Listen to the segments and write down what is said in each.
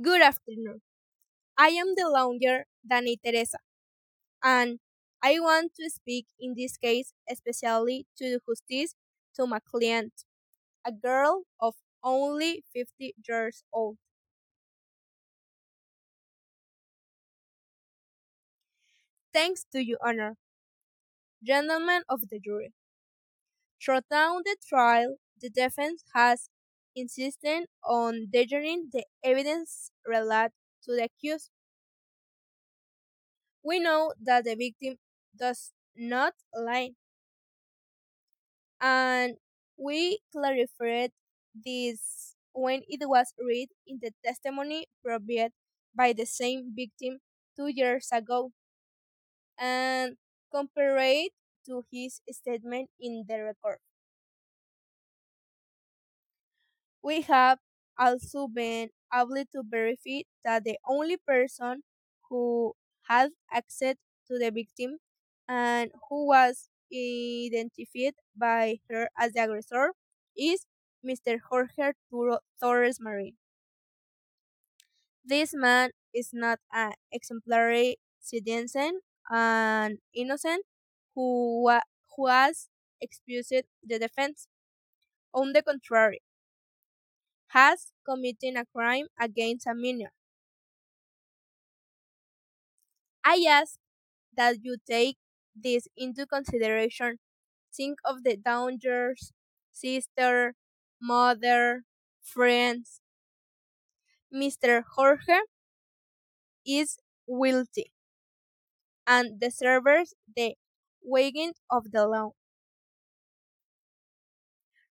Good afternoon. I am the lawyer Dani Teresa, and I want to speak in this case especially to the justice to my client, a girl of only 50 years old. Thanks to your honor, gentlemen of the jury. Throughout the trial, the defense has insisted on denying the evidence related to the accused. We know that the victim does not lie, and we clarified this when it was read in the testimony provided by the same victim two years ago and compared to his statement in the record. We have also been able to verify that the only person who had access to the victim and who was identified by her as the aggressor is Mr. Jorge Torres Marin. This man is not an exemplary citizen and innocent who, who has excused the defense. On the contrary, has committed a crime against a minor. I ask that you take this into consideration. Think of the dangers, sister, mother, friends. Mr. Jorge is guilty and deserves the weighing of the law.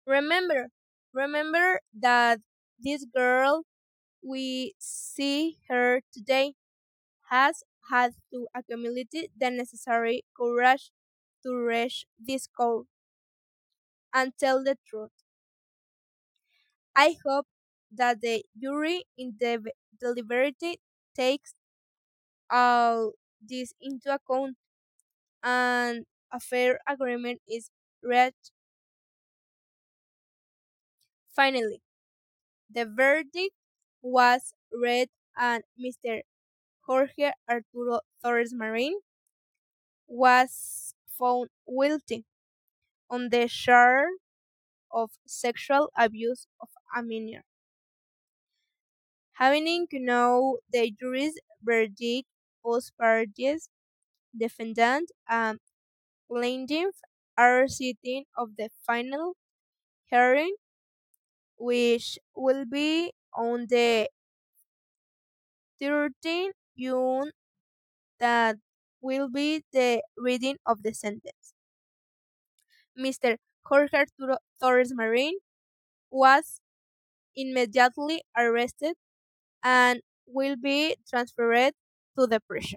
Remember, remember that this girl we see her today has had to accumulate the necessary courage to reach this goal and tell the truth. I hope that the jury in the deliberate takes all this into account and a fair agreement is reached. Finally, the verdict was read and Mr. Jorge Arturo Torres Marin was found guilty on the charge of sexual abuse of a minor. Having to know the jury's verdict, both parties, defendant and plaintiff, are sitting of the final hearing, which will be on the 13th June that will be the reading of the sentence. Mr. Jorge Arturo Torres Marin was immediately arrested and will be transferred to the prison.